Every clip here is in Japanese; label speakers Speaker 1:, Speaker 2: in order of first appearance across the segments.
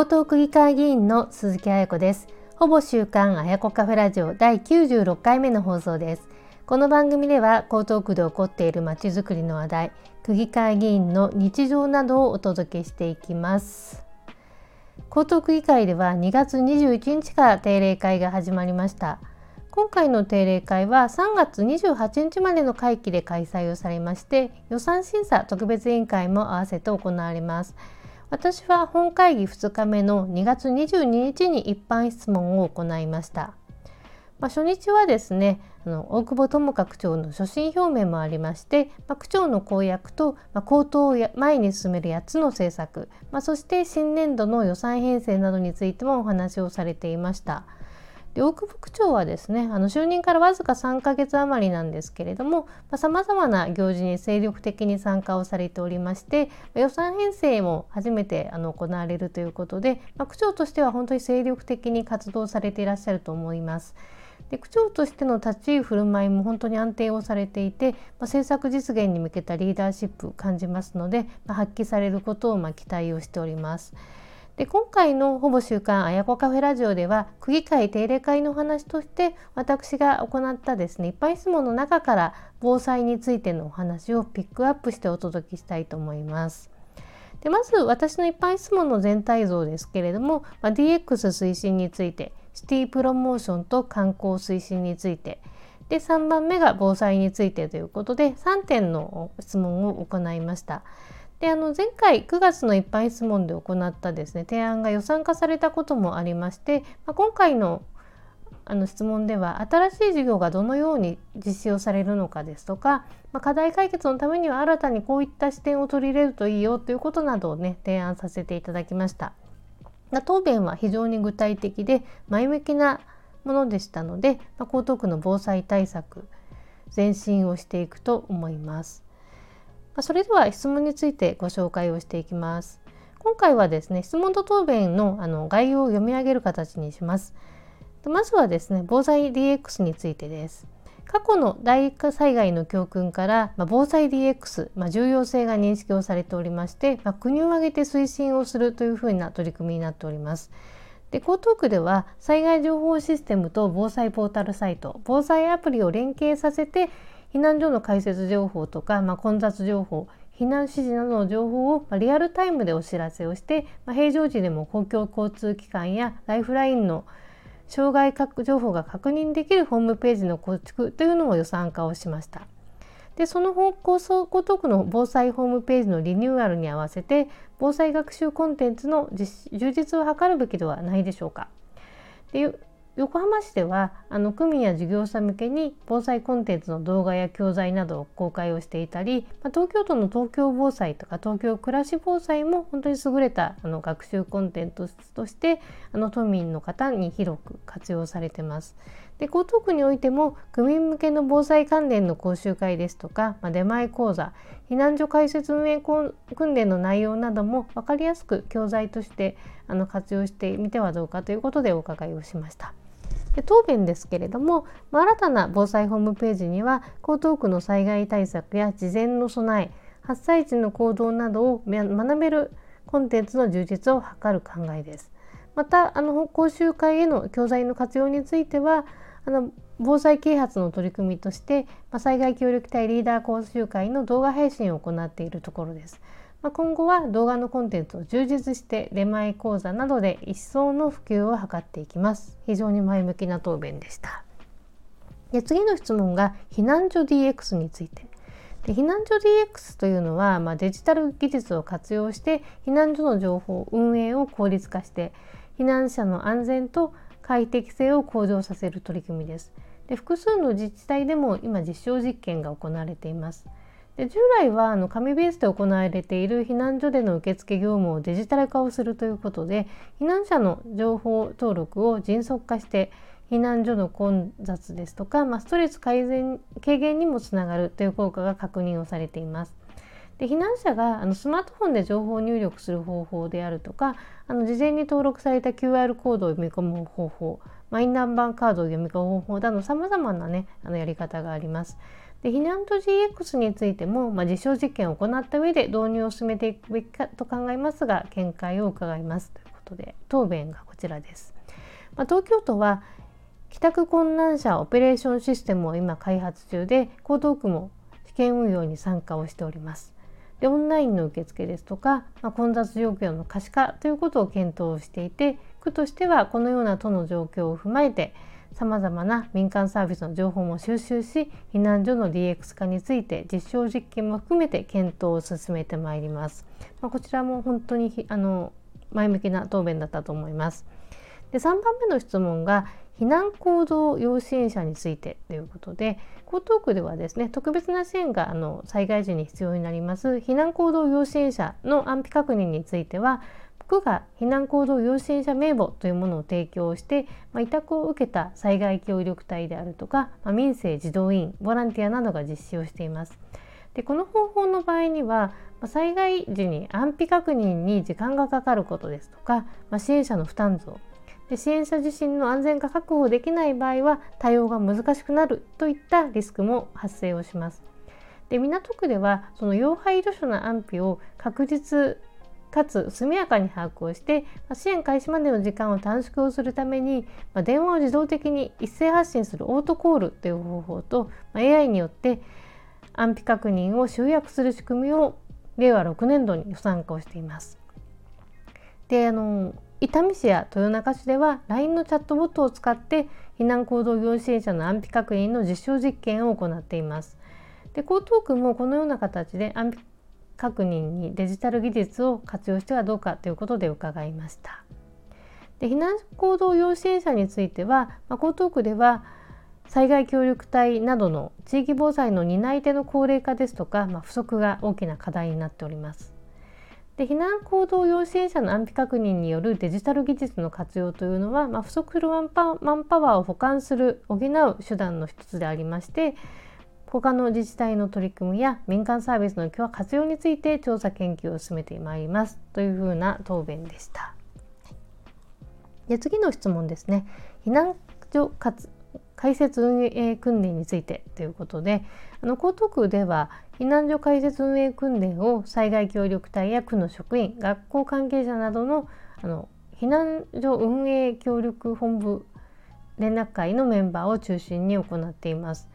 Speaker 1: 江東区議会議員の鈴木彩子です。ほぼ週刊あやこカフェラジオ第96回目の放送です。この番組では江東区で起こっているまちづくりの話題、区議会議員の日常などをお届けしていきます。江東区議会では2月21日から定例会が始まりました。今回の定例会は3月28日までの会期で開催をされまして予算審査特別委員会も合わせて行われます。私は本会議2日目の2月22日に一般質問を行いました。まあ、初日はですねあの大久保智香区長の所信表明もありまして、まあ、区長の公約と、まあ、公党を前に進める8つの政策、まあ、そして新年度の予算編成などについてもお話をされていました。で大久保区長はですねあの就任からわずか3ヶ月余りなんですけれどもさまざ、まな行事に精力的に参加をされておりまして予算編成も初めてあの行われるということで、まあ、区長としては本当に精力的に活動されていらっしゃると思います。で区長としての立ち居振る舞いも本当に安定をされていて、まあ、政策実現に向けたリーダーシップを感じますので、まあ、発揮されることをま期待をしております。で今回のほぼ週刊あやこカフェラジオでは区議会定例会の話として私が行ったですねいっぱい質問の中から防災についてのお話をピックアップしてお届けしたいと思います。でまず私の一般質問の全体像ですけれども、まあ、DX 推進についてシティプロモーションと観光推進についてで3番目が防災についてということで3点の質問を行いました。であの前回9月の一般質問で行ったですね提案が予算化されたこともありまして、まあ、今回のあの質問では新しい事業がどのように実施をされるのかですとか、まあ、課題解決のためには新たにこういった視点を取り入れるといいよということなどをね提案させていただきました。答弁は非常に具体的で前向きなものでしたので、まあ、江東区の防災対策前進をしていくと思います。それでは質問についてご紹介をしていきます。今回はですね、質問と答弁のあの概要を読み上げる形にします。まずはですね、防災 DX についてです。過去の大火災害の教訓から、まあ、防災 DX、まあ、重要性が認識をされておりまして、まあ、国を挙げて推進をするというふうな取り組みになっております。で江東区では災害情報システムと防災ポータルサイト防災アプリを連携させて避難所の開設情報とか、まあ、混雑情報避難指示などの情報をリアルタイムでお知らせをして、まあ、平常時でも公共交通機関やライフラインの障害情報が確認できるホームページの構築というのを予算化をしました。でその放送江東区の防災ホームページのリニューアルに合わせて防災学習コンテンツの充実を図るべきではないでしょうか。で横浜市ではあの区民や事業者向けに防災コンテンツの動画や教材などを公開をしていたり、まあ、東京都の東京防災とか東京暮らし防災も本当に優れたあの学習コンテンツとしてあの都民の方に広く活用されてます。で江東区においても区民向けの防災関連の講習会ですとか、まあ、出前講座避難所開設運営訓練の内容なども分かりやすく教材としてあの活用してみてはどうかということでお伺いをしました。で答弁ですけれども、まあ、新たな防災ホームページには江東区の災害対策や事前の備え発災時の行動などを学べるコンテンツの充実を図る考えです。またあの講習会への教材の活用についてはあの防災啓発の取り組みとして、まあ、災害協力隊リーダー講習会の動画配信を行っているところです。まあ、今後は動画のコンテンツを充実して出前講座などで一層の普及を図っていきます。非常に前向きな答弁でした。で次の質問が避難所 DX について。で避難所 DX というのは、まあ、デジタル技術を活用して避難所の情報運営を効率化して避難者の安全と快適性を向上させる取り組みです。で複数の自治体でも今実証実験が行われています。で従来はあの紙ベースで行われている避難所での受付業務をデジタル化をするということで避難者の情報登録を迅速化して避難所の混雑ですとか、まあ、ストレス改善軽減にもつながるという効果が確認をされています。で避難者があのスマートフォンで情報を入力する方法であるとかあの事前に登録された QR コードを読み込む方法マイナンバーカードを読み込む方法などさまざまな、ね、あのやり方があります。で避難と GX についても、まあ、実証実験を行った上で導入を進めていくべきかと考えますが見解を伺いますというこことで答弁がこちらです。まあ、東京都は帰宅困難者オペレーションシステムを今開発中で江東区も試験運用に参加をしております。でオンラインの受付ですとか、まあ、混雑状況の可視化ということを検討していて区としてはこのような都の状況を踏まえてさまざまな民間サービスの情報も収集し避難所の DX 化について実証実験も含めて検討を進めてまいります。まあ、こちらも本当にあの前向きな答弁だったと思います。で3番目の質問が避難行動要支援者についてということで江東区ではですね特別な支援があの災害時に必要になります避難行動要支援者の安否確認については区が避難行動要支援者名簿というものを提供して、まあ、委託を受けた災害協力隊であるとか、まあ、民生児童委員ボランティアなどが実施をしています。でこの方法の場合には災害時に安否確認に時間がかかることですとか、まあ、支援者の負担増で支援者自身の安全が確保できない場合は対応が難しくなるといったリスクも発生をします。で港区ではその要配慮者の安否を確実かつ速やかに把握をして支援開始までの時間を短縮をするために電話を自動的に一斉発信するオートコールという方法と AI によって安否確認を集約する仕組みを令和6年度に予算化をしています。であの伊丹市や豊中市では LINE のチャットボットを使って避難行動要支援者の安否確認の実証実験を行っています。で江東区もこのような形で安否確認にデジタル技術を活用してはどうかということで伺いました。で避難行動要支援者については、まあ、江東区では災害協力隊などの地域防災の担い手の高齢化ですとか、まあ、不足が大きな課題になっております。で避難行動要支援者の安否確認によるデジタル技術の活用というのは、まあ、不足するマンパマンパワーを補完する補う手段の一つでありまして他の自治体の取り組みや民間サービスの活用について調査研究を進めてまいりますというふうな答弁でした。で次の質問ですね避難所開設運営訓練についてということであの江東区では避難所開設運営訓練を災害協力隊や区の職員学校関係者などのあの避難所運営協力本部連絡会のメンバーを中心に行っています。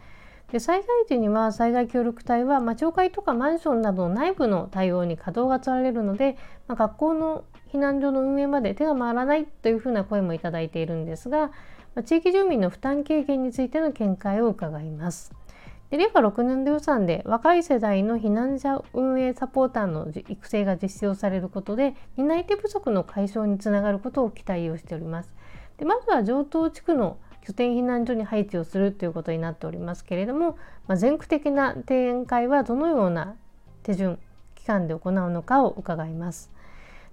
Speaker 1: で災害時には災害協力隊は、まあ、町会とかマンションなどの内部の対応に稼働が取られるので、まあ、学校の避難所の運営まで手が回らないというふうな声もいただいているんですが、まあ、地域住民の負担軽減についての見解を伺います。で令和6年度予算で若い世代の避難者運営サポーターの育成が実施をされることで担い手不足の解消につながることを期待をしております。でまずは上東地区の拠点避難所に配置をするということになっておりますけれども、まあ、全区的な展開はどのような手順期間で行うのかを伺います。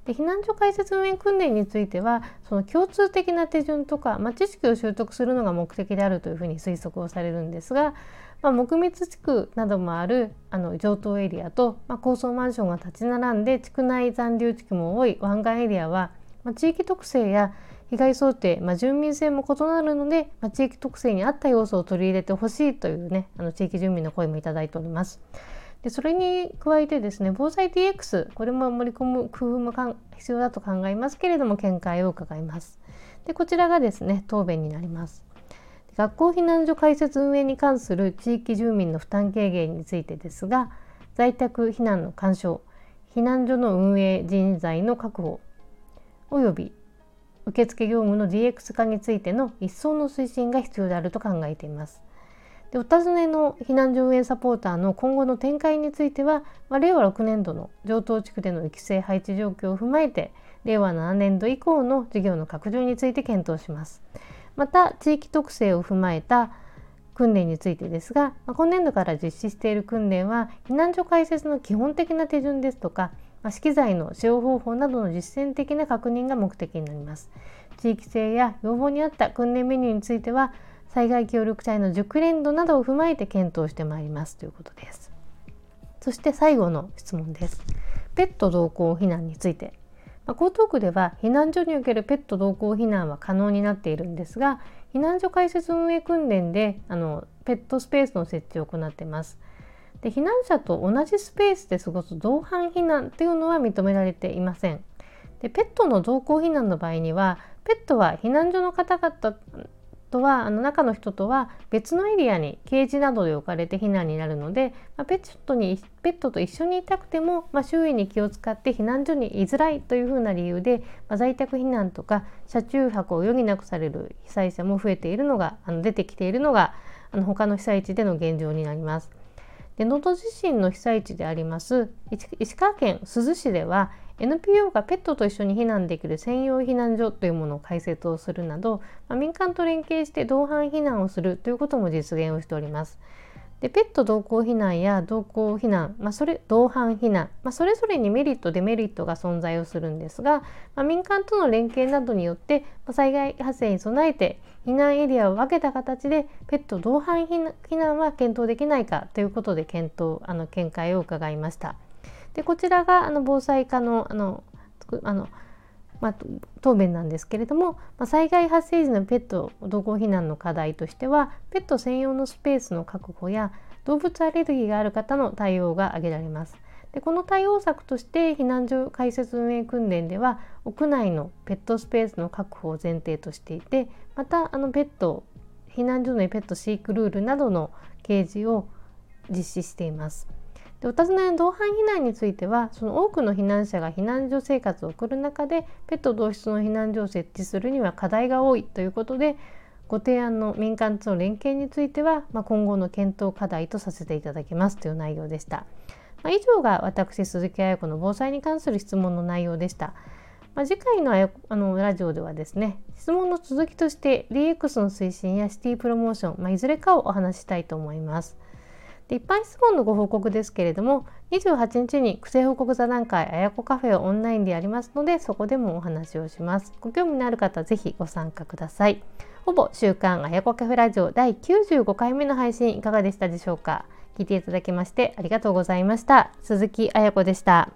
Speaker 1: で避難所開設運営訓練についてはその共通的な手順とか、まあ、知識を習得するのが目的であるというふうに推測をされるんですが、まあ、木密地区などもあるあの上等エリアと、まあ、高層マンションが立ち並んで地区内残留地区も多い湾岸エリアは、まあ、地域特性や被害想定、まあ、住民性も異なるので、まあ、地域特性に合った要素を取り入れてほしいというねあの地域住民の声もいただいております。でそれに加えてですね防災 DX これも盛り込む工夫も必要だと考えますけれども見解を伺います。でこちらがですね答弁になります。学校避難所開設運営に関する地域住民の負担軽減についてですが在宅避難の干渉避難所の運営人材の確保および受付業務の DX 化についての一層の推進が必要であると考えています。でお尋ねの避難所運営サポーターの今後の展開については、まあ、令和6年度の上東地区での育成配置状況を踏まえて令和7年度以降の事業の拡充について検討します。また地域特性を踏まえた訓練についてですが、まあ、今年度から実施している訓練は避難所開設の基本的な手順ですとか、まあ、資機材の使用方法などの実践的な確認が目的になります。地域性や要望に合った訓練メニューについては災害協力隊の熟練度などを踏まえて検討してまいりますということです。そして最後の質問です。ペット同行避難について。まあ、江東区では避難所におけるペット同行避難は可能になっているんですが、避難所開設運営訓練であのペットスペースの設置を行っています。で避難者と同じスペースで過ごす同伴避難というのは認められていません。でペットの同行避難の場合にはペットは避難所の方々とはあの中の人とは別のエリアにケージなどで置かれて避難になるので、まあ、ペットにペットと一緒にいたくても、まあ、周囲に気を使って避難所に居づらいというふうな理由で、まあ、在宅避難とか車中泊を余儀なくされる被災者も増えているのがあの出てきているのがあの他の被災地での現状になります。で能登地震の被災地であります石川県珠洲市では NPO がペットと一緒に避難できる専用避難所というものを開設をするなど、まあ、民間と連携して同伴避難をするということも実現をしております。でペット同行避難や同行避難、まあ、それ同伴避難、まあ、それぞれにメリットデメリットが存在をするんですが、まあ、民間との連携などによって、ま災害発生に備えて避難エリアを分けた形でペット同伴避難は検討できないかということで検討あの見解を伺いました。でこちらがあの防災課のあのあの、まあ、答弁なんですけれども、まあ、災害発生時のペット同行避難の課題としてはペット専用のスペースの確保や動物アレルギーがある方の対応が挙げられます。でこの対応策として避難所開設運営訓練では屋内のペットスペースの確保を前提としていてまたあのペット避難所のペット飼育ルールなどの掲示を実施しています。でお尋ねの同伴避難についてはその多くの避難者が避難所生活を送る中でペット同室の避難所を設置するには課題が多いということでご提案の民間との連携については、まあ、今後の検討課題とさせていただきますという内容でした。まあ、以上が私鈴木彩子の防災に関する質問の内容でした。まあ、次回のあのラジオではですね質問の続きとして DX の推進やシティプロモーション、まあ、いずれかをお話したいと思います。で一般質問のご報告ですけれども28日に癖報告座談会あやこカフェをオンラインでやりますのでそこでもお話をします。ご興味のある方ぜひご参加ください。ほぼ週刊あやこカフェラジオ第95回目の配信いかがでしたでしょうか。聞いていただきましてありがとうございました。鈴木あやこでした。